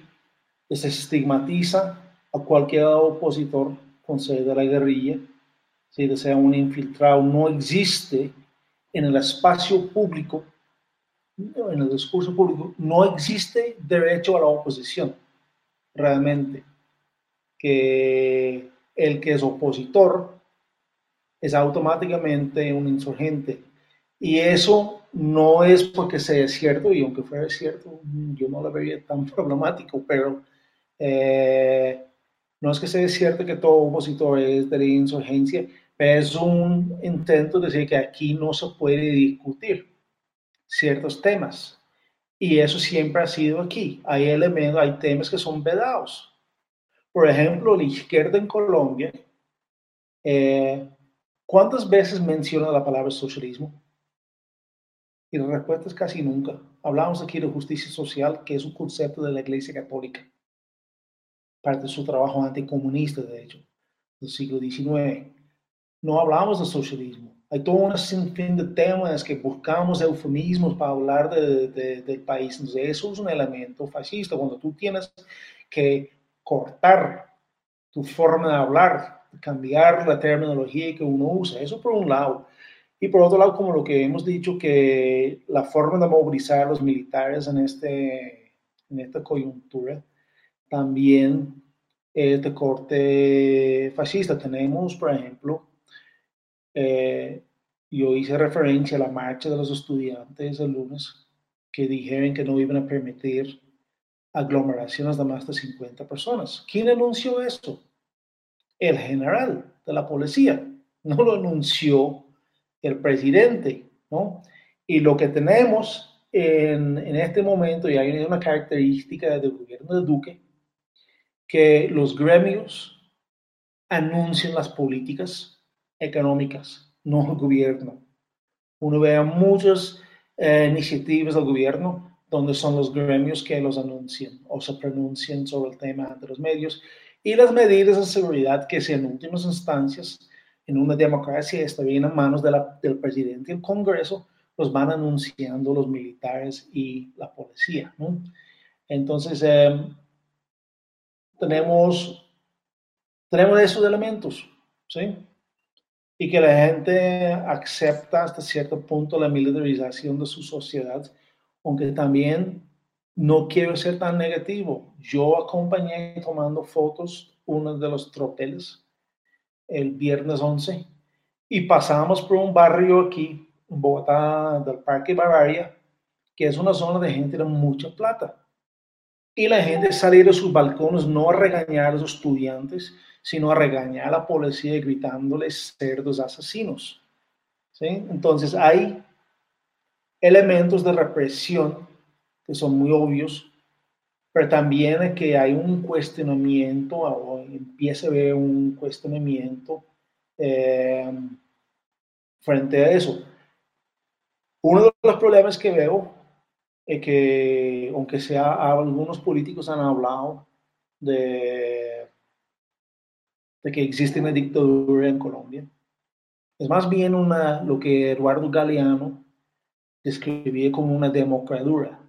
Speaker 3: es estigmatiza a cualquier opositor con sede de la guerrilla, si desea un infiltrado, no existe en el espacio público, en el discurso público, no existe derecho a la oposición, realmente, que el que es opositor es automáticamente un insurgente. Y eso no es porque sea cierto, y aunque fuera cierto, yo no lo vería tan problemático, pero eh, no es que sea cierto que todo opositor es de la insurgencia, pero es un intento de decir que aquí no se puede discutir ciertos temas. Y eso siempre ha sido aquí. Hay elementos, hay temas que son vedados. Por ejemplo, la izquierda en Colombia eh, ¿Cuántas veces menciona la palabra socialismo? Y la respuesta es casi nunca. Hablamos aquí de justicia social, que es un concepto de la Iglesia Católica, parte de su trabajo anticomunista, de hecho, del siglo XIX. No hablamos de socialismo. Hay todo un sinfín de temas que buscamos eufemismos para hablar de, del país. Entonces, eso es un elemento fascista. Cuando tú tienes que cortar tu forma de hablar cambiar la terminología que uno usa. Eso por un lado. Y por otro lado, como lo que hemos dicho, que la forma de movilizar a los militares en, este, en esta coyuntura también es de corte fascista. Tenemos, por ejemplo, Eh, yo hice referencia a la marcha de los estudiantes el lunes que dijeron que no iban a permitir aglomeraciones de más de 50 personas. ¿Quién anunció esto? El general de la policía. No lo anunció el presidente, ¿no? Y lo que tenemos en, en este momento, y hay una característica del gobierno de Duque, que los gremios anuncian las políticas económicas, no el gobierno. Uno ve muchas eh, iniciativas del gobierno donde son los gremios que los anuncian o se pronuncian sobre el tema de los medios y las medidas de seguridad que si en últimas instancias en una democracia está bien en manos del presidente y el Congreso, los van anunciando los militares y la policía. Entonces, em, tenemos, tenemos esos elementos, ¿sí? Y que la gente acepta hasta cierto punto la militarización de su sociedad, aunque también no quiero ser tan negativo. Yo acompañé tomando fotos uno de los tropeles el viernes 11 y pasamos por un barrio aquí en Bogotá del Parque Bavaria, que es una zona de gente de mucha plata y la gente salir de sus balcones no a regañar a los estudiantes, sino a regañar a la policía gritándoles cerdos asesinos. ¿Sí? Entonces hay elementos de represión que son muy obvios, pero también que hay un cuestionamiento, o empieza a haber un cuestionamiento eh, frente a eso. Uno de los problemas que veo que, aunque sea, algunos políticos han hablado de, de que existe una dictadura en Colombia. Es más bien una, lo que Eduardo Galeano describía como una democradura.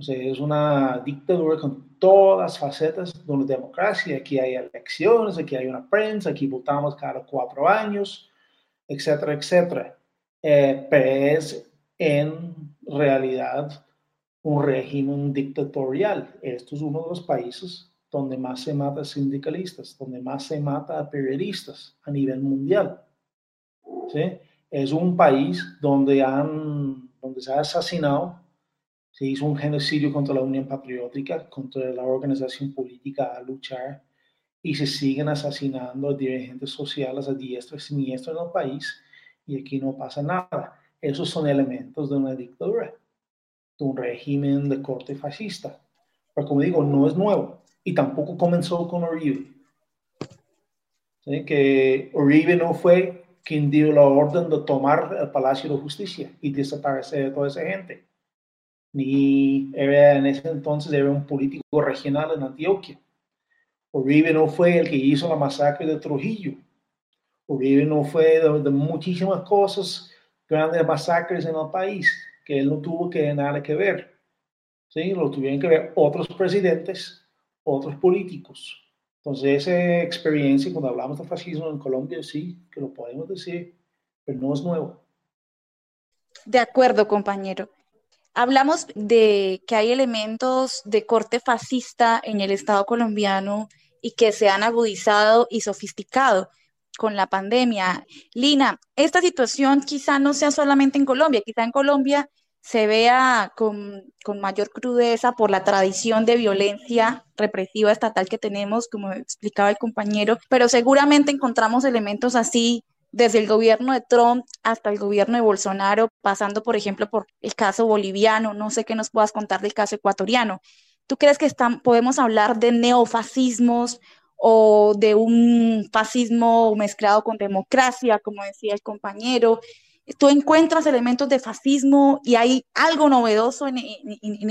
Speaker 3: O sea, es una dictadura con todas las facetas de una democracia. Aquí hay elecciones, aquí hay una prensa, aquí votamos cada cuatro años, etcétera, etcétera. Eh, pero es en realidad un régimen dictatorial. Esto es uno de los países donde más se mata a sindicalistas, donde más se mata a periodistas a nivel mundial. ¿Sí? Es un país donde, han, donde se ha asesinado, se hizo un genocidio contra la Unión Patriótica, contra la organización política a luchar, y se siguen asesinando a dirigentes sociales a diestra y siniestra en el país, y aquí no pasa nada. Esos son elementos de una dictadura un régimen de corte fascista. Pero como digo, no es nuevo y tampoco comenzó con Uribe. Que Uribe no fue quien dio la orden de tomar el Palacio de Justicia y desaparecer de toda esa gente. Ni en ese entonces era un político regional en Antioquia. Uribe no fue el que hizo la masacre de Trujillo. Uribe no fue de, de muchísimas cosas, grandes masacres en el país que él no tuvo que nada que ver. ¿sí? Lo tuvieron que ver otros presidentes, otros políticos. Entonces, esa experiencia, cuando hablamos de fascismo en Colombia, sí, que lo podemos decir, pero no es nuevo.
Speaker 1: De acuerdo, compañero. Hablamos de que hay elementos de corte fascista en el Estado colombiano y que se han agudizado y sofisticado con la pandemia. Lina, esta situación quizá no sea solamente en Colombia, quizá en Colombia se vea con, mayor crudeza por la tradición de violencia represiva estatal que tenemos, como explicaba el compañero, pero seguramente encontramos elementos así desde el gobierno de Trump hasta el gobierno de Bolsonaro, pasando, por ejemplo, por el caso boliviano. No sé qué nos puedas contar del caso ecuatoriano. ¿Tú crees que podemos hablar de neofascismos o de un fascismo mezclado con democracia, como decía el compañero? tú encuentras elementos de fascismo y hay algo novedoso en,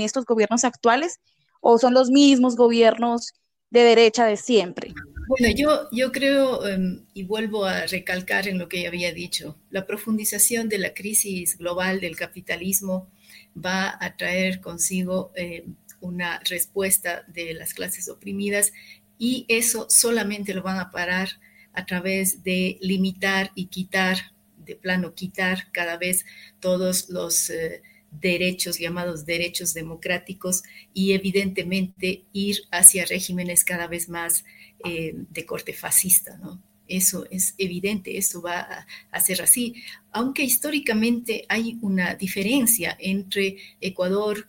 Speaker 1: estos gobiernos actuales o son los mismos gobiernos de derecha de siempre?
Speaker 4: Bueno, yo, creo, em, y vuelvo a recalcar en lo que ya había dicho, la profundización de la crisis global del capitalismo va a traer consigo em, una respuesta de las clases oprimidas y eso solamente lo van a parar a través de limitar y quitar de plano quitar cada vez todos los eh, derechos llamados derechos democráticos y evidentemente ir hacia regímenes cada vez más eh, de corte fascista, ¿no? Eso es evidente, eso va a, ser así, aunque históricamente hay una diferencia entre Ecuador,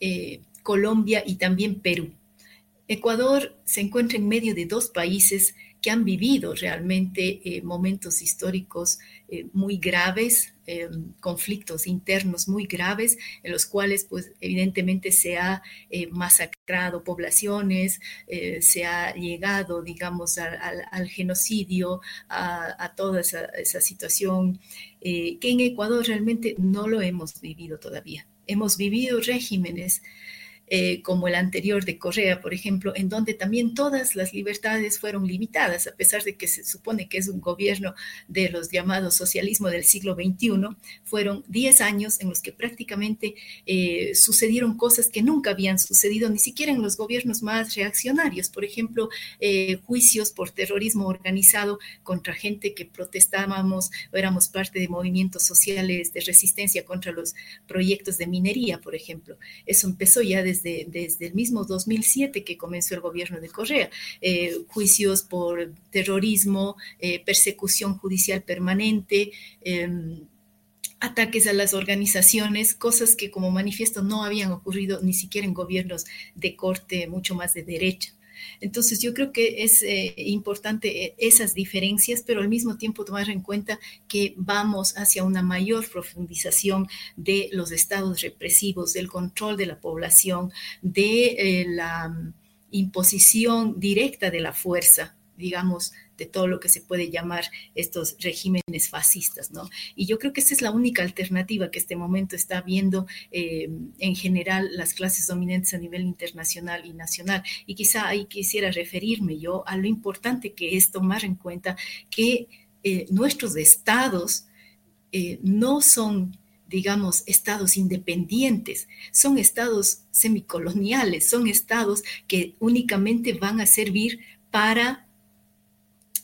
Speaker 4: eh, Colombia y también Perú. Ecuador se encuentra en medio de dos países que han vivido realmente eh, momentos históricos eh, muy graves, eh, conflictos internos muy graves, en los cuales, pues, evidentemente se ha masacrado poblaciones, se ha llegado, digamos, al genocidio, a, toda esa, esa situación que en Ecuador realmente no lo hemos vivido todavía. Hemos vivido regímenes eh, como el anterior de Correa, por ejemplo, en donde también todas las libertades fueron limitadas, a pesar de que se supone que es un gobierno de los llamados socialismo del siglo XXI, fueron 10 años en los que prácticamente eh, sucedieron cosas que nunca habían sucedido, ni siquiera en los gobiernos más reaccionarios, por ejemplo, eh, juicios por terrorismo organizado contra gente que protestábamos o éramos parte de movimientos sociales de resistencia contra los proyectos de minería, por ejemplo. Eso empezó ya desde desde, el mismo 2007 que comenzó el gobierno de Correa. Eh, juicios por terrorismo, eh, persecución judicial permanente em, ataques a las organizaciones, cosas que como manifiesto no habían ocurrido ni siquiera en gobiernos de corte mucho más de derecha. Entonces yo creo que es eh, importante eh, esas diferencias, pero al mismo tiempo tomar en cuenta que vamos hacia una mayor profundización de los estados represivos, del control de la población, de eh, la mm, imposición directa de la fuerza, digamos, de todo lo que se puede llamar estos regímenes fascistas, ¿no? Y yo creo que esa es la única alternativa que este momento está viendo eh, en general las clases dominantes a nivel internacional y nacional. Y quizá ahí quisiera referirme yo a lo importante que es tomar en cuenta que eh, nuestros estados eh, no son digamos, estados independientes, son estados semicoloniales, son estados que únicamente van a servir para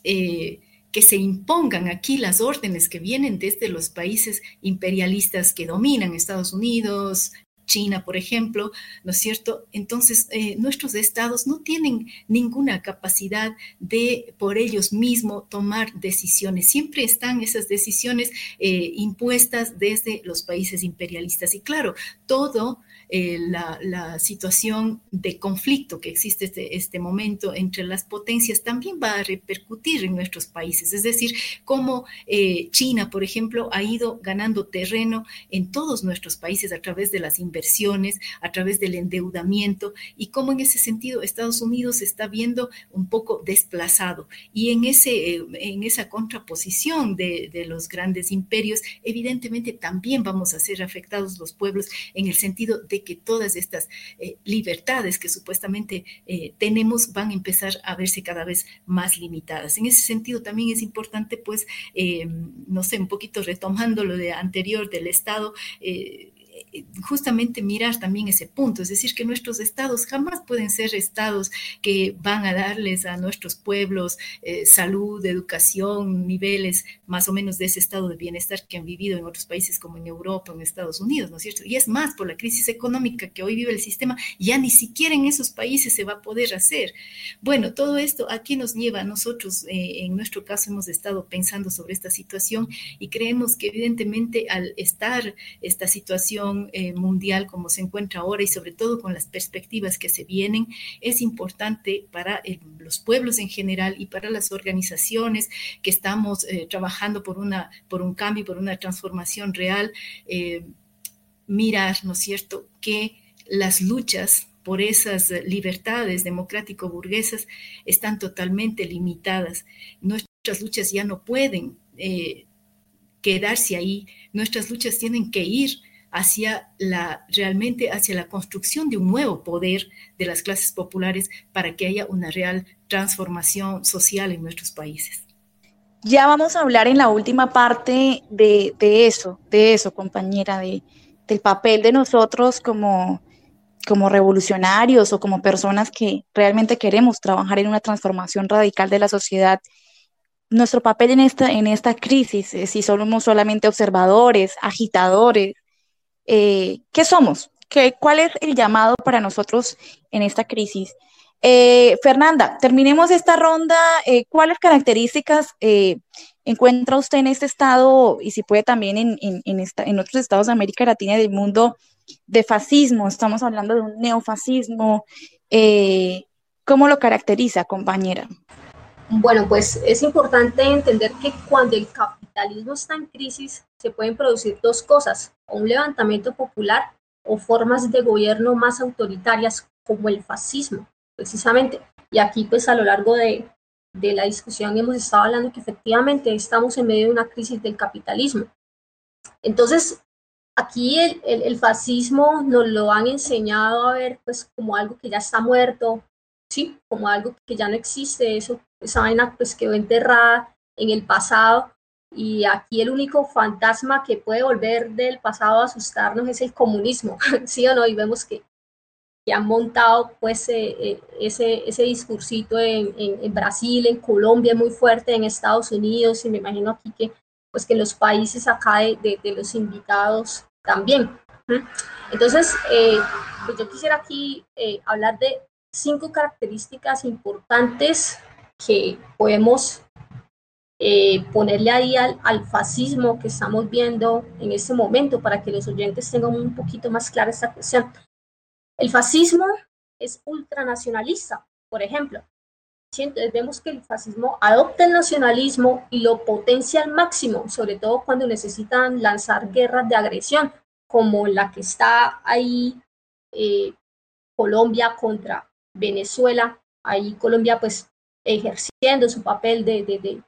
Speaker 4: eh, que se impongan aquí las órdenes que vienen desde los países imperialistas que dominan Estados Unidos, China, por ejemplo, ¿no es cierto? Entonces, eh, nuestros estados no tienen ninguna capacidad de por ellos mismos tomar decisiones. Siempre están esas decisiones eh, impuestas desde los países imperialistas. Y claro, todo eh, la, situación de conflicto que existe este, este momento entre las potencias también va a repercutir en nuestros países. Es decir, cómo eh, China, por ejemplo, ha ido ganando terreno en todos nuestros países a través de las inversiones, a través del endeudamiento y cómo en ese sentido Estados Unidos se está viendo un poco desplazado. Y en, ese, eh, en esa contraposición de, de los grandes imperios, evidentemente también vamos a ser afectados los pueblos en el sentido de que todas estas eh, libertades que supuestamente eh, tenemos van a empezar a verse cada vez más limitadas. En ese sentido también es importante, pues, eh, no sé, un poquito retomando lo de anterior del Estado, justamente mirar también ese punto, es decir, que nuestros estados jamás pueden ser estados que van a darles a nuestros pueblos eh, salud, educación, niveles más o menos de ese estado de bienestar que han vivido en otros países como en Europa, en Estados Unidos, ¿no es cierto? Y es más, por la crisis económica que hoy vive el sistema, ya ni siquiera en esos países se va a poder hacer. Bueno, todo esto aquí nos lleva a nosotros, eh, en nuestro caso hemos estado pensando sobre esta situación y creemos que evidentemente al estar esta situación eh, mundial como se encuentra ahora y sobre todo con las perspectivas que se vienen, es importante para los pueblos en general y para las organizaciones que estamos eh, trabajando por, una, por un cambio, por una transformación real, eh, mirar, ¿no es cierto?, que las luchas por esas libertades democrático-burguesas están totalmente limitadas. Nuestras luchas ya no pueden quedarse ahí, nuestras luchas tienen que ir hacia la, realmente hacia la construcción de un nuevo poder de las clases populares para que haya una real transformación social en nuestros países.
Speaker 1: Ya vamos a hablar en la última parte de, eso, de eso, compañera, de, del papel de nosotros como, como revolucionarios o como personas que realmente queremos trabajar en una transformación radical de la sociedad. Nuestro papel en esta, en esta crisis, si somos solamente observadores, agitadores, eh, ¿qué somos? ¿Qué, ¿Cuál es el llamado para nosotros en esta crisis? Eh, Fernanda, terminemos esta ronda. Eh, ¿Cuáles características eh, encuentra usted en este estado y si puede también en, en, otros estados de América Latina y del mundo de fascismo? Estamos hablando de un neofascismo. ¿Cómo lo caracteriza, compañera?
Speaker 2: Bueno, pues es importante entender que cuando el capitalismo está en crisis, se pueden producir dos cosas, un levantamiento popular o formas de gobierno más autoritarias como el fascismo precisamente. Y aquí, pues a lo largo de, de la discusión hemos estado hablando que efectivamente estamos en medio de una crisis del capitalismo. Entonces, aquí el, el, fascismo nos lo han enseñado a ver pues como algo que ya está muerto, sí, como algo que ya no existe, eso, esa vaina pues quedó enterrada en el pasado y aquí el único fantasma que puede volver del pasado a asustarnos es el comunismo, sí o no, y vemos que que han montado pues eh, eh, ese, ese discursito en, en, Brasil, en Colombia, muy fuerte, en Estados Unidos, y me imagino aquí que pues que los países acá de, de, los invitados también. Entonces, eh, pues yo quisiera aquí hablar de cinco características importantes que podemos ponerle ahí al, al, fascismo que estamos viendo en este momento para que los oyentes tengan un poquito más clara esta cuestión. El fascismo es ultranacionalista, por ejemplo. Entonces vemos que el fascismo adopta el nacionalismo y lo potencia al máximo, sobre todo cuando necesitan lanzar guerras de agresión, como la que está ahí eh, Colombia contra Venezuela. Ahí Colombia pues ejerciendo su papel de, de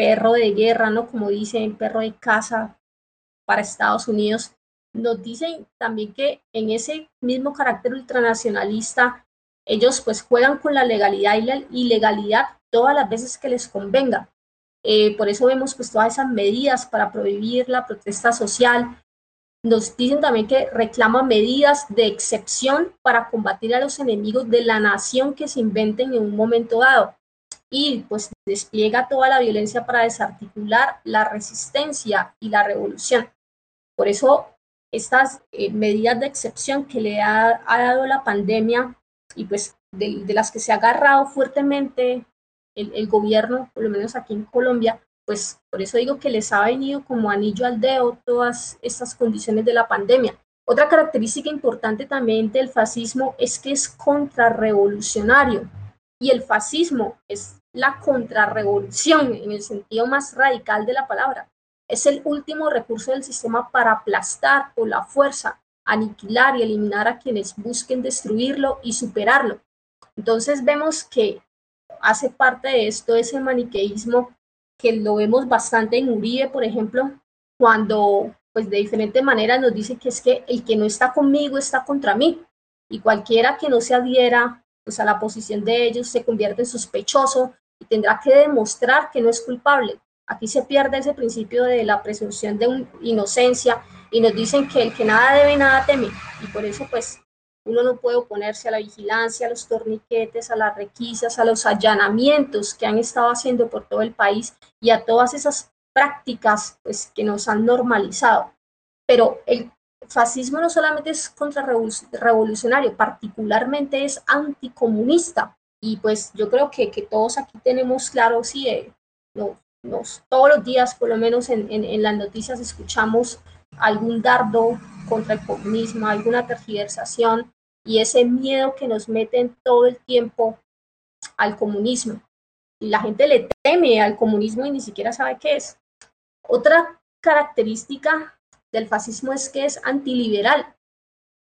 Speaker 2: perro de guerra, ¿no? Como dicen, perro de caza para Estados Unidos nos dicen también que en ese mismo carácter ultranacionalista, ellos pues juegan con la legalidad y la ilegalidad todas las veces que les convenga. Eh, por eso vemos pues todas esas medidas para prohibir la protesta social. Nos dicen también que reclaman medidas de excepción para combatir a los enemigos de la nación que se inventen en un momento dado. Y pues despliega toda la violencia para desarticular la resistencia y la revolución. Por eso estas eh, medidas de excepción que le ha, dado la pandemia y pues de, las que se ha agarrado fuertemente el, gobierno, por lo menos aquí en Colombia, pues por eso digo que les ha venido como anillo al dedo todas estas condiciones de la pandemia. Otra característica importante también del fascismo es que es contrarrevolucionario y el fascismo es la contrarrevolución en el sentido más radical de la palabra. Es el último recurso del sistema para aplastar por la fuerza, aniquilar y eliminar a quienes busquen destruirlo y superarlo. Entonces vemos que hace parte de esto ese maniqueísmo que lo vemos bastante en Uribe, por ejemplo, cuando pues de diferente manera nos dice que es que el que no está conmigo está contra mí y cualquiera que no se adhiera pues a la posición de ellos se convierte en sospechoso y tendrá que demostrar que no es culpable. Aquí se pierde ese principio de la presunción de inocencia y nos dicen que el que nada debe, nada teme. Y por eso, pues, uno no puede oponerse a la vigilancia, a los torniquetes, a las requisas, a los allanamientos que han estado haciendo por todo el país y a todas esas prácticas pues, que nos han normalizado. Pero el fascismo no solamente es contrarrevolucionario, particularmente es anticomunista. Y pues yo creo que, que todos aquí tenemos claro, sí, eh, no, todos los días, por lo menos en, las noticias, escuchamos algún dardo contra el comunismo, alguna tergiversación y ese miedo que nos meten todo el tiempo al comunismo. Y la gente le teme al comunismo y ni siquiera sabe qué es. Otra característica del fascismo es que es antiliberal.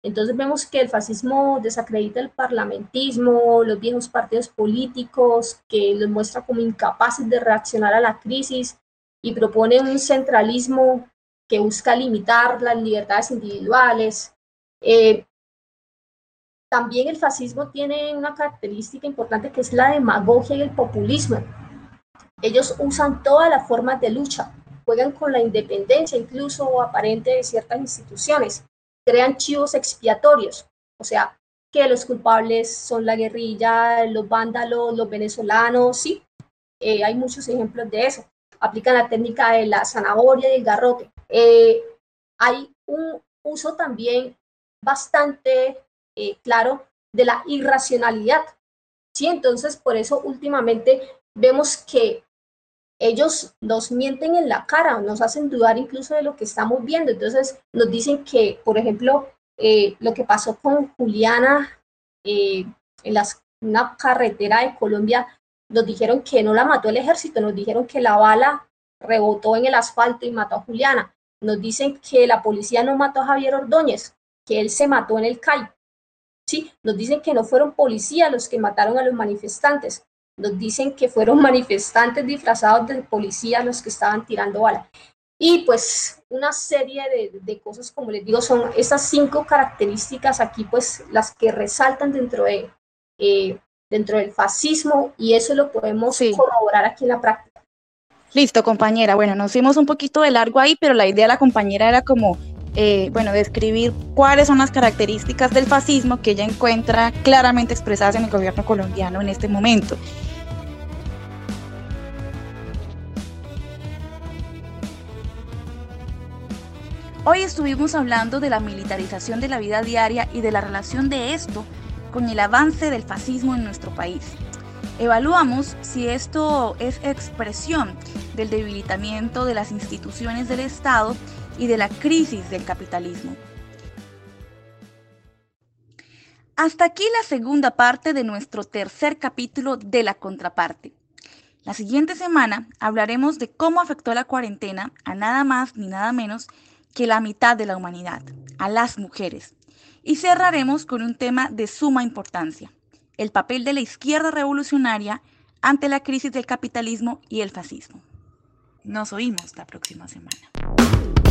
Speaker 2: Entonces vemos que el fascismo desacredita el parlamentismo, los viejos partidos políticos, que los muestra como incapaces de reaccionar a la crisis y propone un centralismo que busca limitar las libertades individuales. Eh, también el fascismo tiene una característica importante que es la demagogia y el populismo. Ellos usan todas las formas de lucha, juegan con la independencia incluso aparente de ciertas instituciones crean chivos expiatorios, o sea, que los culpables son la guerrilla, los vándalos, los venezolanos, sí, eh, hay muchos ejemplos de eso. Aplican la técnica de la zanahoria y el garrote. Eh, hay un uso también bastante eh, claro de la irracionalidad. ¿sí? Entonces, por eso últimamente vemos que ellos nos mienten en la cara, nos hacen dudar incluso de lo que estamos viendo. Entonces, nos dicen que, por ejemplo, eh, lo que pasó con Juliana eh, en una carretera de Colombia, nos dijeron que no la mató el ejército, nos dijeron que la bala rebotó en el asfalto y mató a Juliana. Nos dicen que la policía no mató a Javier Ordóñez, que él se mató en el CAI. ¿Sí? Nos dicen que no fueron policías los que mataron a los manifestantes. Nos dicen que fueron manifestantes disfrazados de policía los que estaban tirando bala. Y pues una serie de, de, cosas, como les digo, son esas cinco características aquí, pues las que resaltan dentro, de, eh, dentro del fascismo y eso lo podemos corroborar aquí en la práctica.
Speaker 1: Listo, compañera. Bueno, nos fuimos un poquito de largo ahí, pero la idea de la compañera era como, eh, bueno, describir cuáles son las características del fascismo que ella encuentra claramente expresadas en el gobierno colombiano en este momento. Hoy estuvimos hablando de la militarización de la vida diaria y de la relación de esto con el avance del fascismo en nuestro país. Evaluamos si esto es expresión del debilitamiento de las instituciones del Estado y de la crisis del capitalismo. Hasta aquí la segunda parte de nuestro tercer capítulo de la contraparte. La siguiente semana hablaremos de cómo afectó la cuarentena a nada más ni nada menos que la mitad de la humanidad, a las mujeres. Y cerraremos con un tema de suma importancia, el papel de la izquierda revolucionaria ante la crisis del capitalismo y el fascismo. Nos oímos la próxima semana.